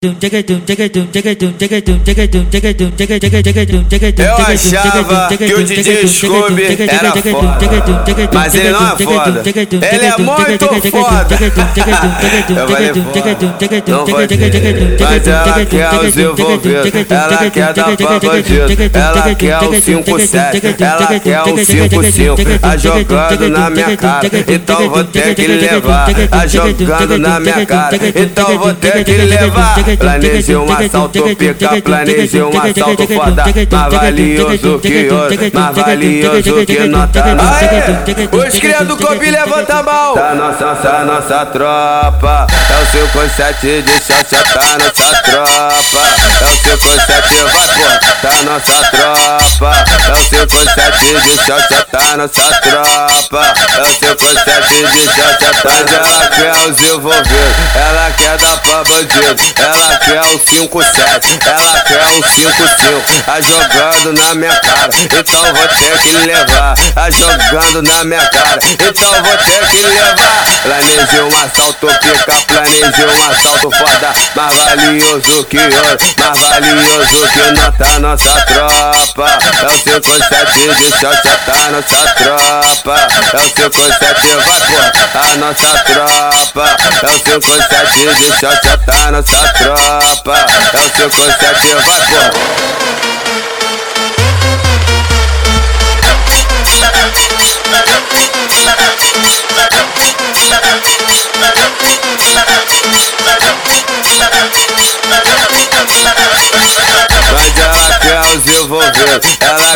Eu achava que o DJ Scooby era foda, mas ele é foda. Foda. Eu falei foda, não. Mas ela quer os ela quer dar pra bandido, ela quer o 5-7, ela quer o 5-5. A jogando na minha cara, então vou ter que levar. A jogando na minha cara, então vou ter que levar. Planejei um assalto pica, planejei um assalto foda Mais valioso que hoje, mais valioso que nota Aê, os cria do Kobe levanta a mão Tá nossa, tá nossa tropa É o 57 de chacha, tá nossa tropa É o 57, vai pô, tá nossa tropa É o 57 de chacha, tá nossa tropa É o 57 de chacha, tá Mas ela quer os envolvidos, ela quer dar pra bandido Ela quer quer o 5-7, ela quer o 5-5. Tá jogando na minha cara, então vou ter que levar. Tá jogando na minha cara, então vou ter que levar. Planejei um assalto, pica, planejei um assalto foda. Mais valioso que ouro, mais valioso que nota nossa tropa. É o 5-7 de shot, tá nossa tropa. É o 5-7, vai pô, a nossa tropa. É o 5-7 de shot, tá nossa tropa tropa, é o seu conceito, vai pô. Mas ela quer os envolvidos, ela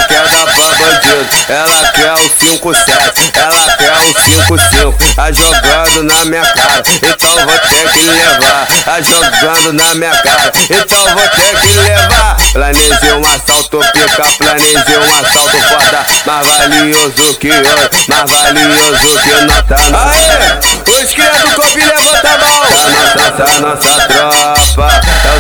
ela quer o 5-7, ela quer o 5-5, tá jogando na minha cara, então vou ter que levar, tá jogando na minha cara, então vou ter que levar. Planejei um assalto pica, planejei um assalto foda, mais valioso que ouro, mais valioso que nota Aê, os criados do Kobe levanta a mão. Tá nossa, tá nossa tropa, é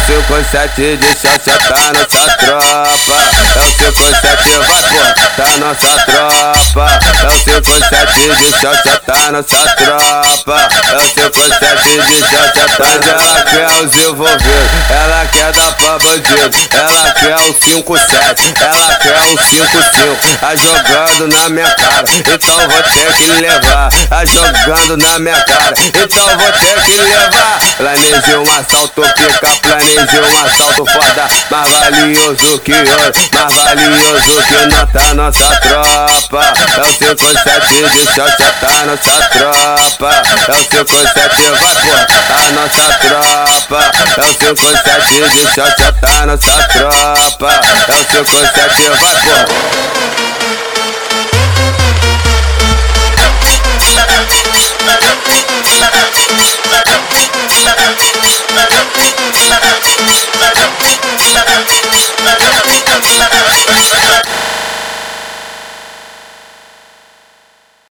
o 57 de chacha, tá nossa tropa, é o 57 vai pô, tá nossa tropa, é o 57 de chacha, tá nossa tropa, é o 57 de chacha, tá Mas ela quer os envolvidos, ela quer dar pra bandido, ela quer o 5-7, ela quer o 5-5, tá jogando na minha cara, então vou ter que levar, tá jogando na minha cara, então vou ter que levar. Planejei um assalto pica, Hoje um assalto foda, mais valioso que ouro, mais valioso que nota nossa tropa. É o 57 de xoxa, tá nossa tropa. É o 57, vai porra, tá nossa tropa. É o 57 de xoxa, tá nossa tropa. É o 57, vai porra.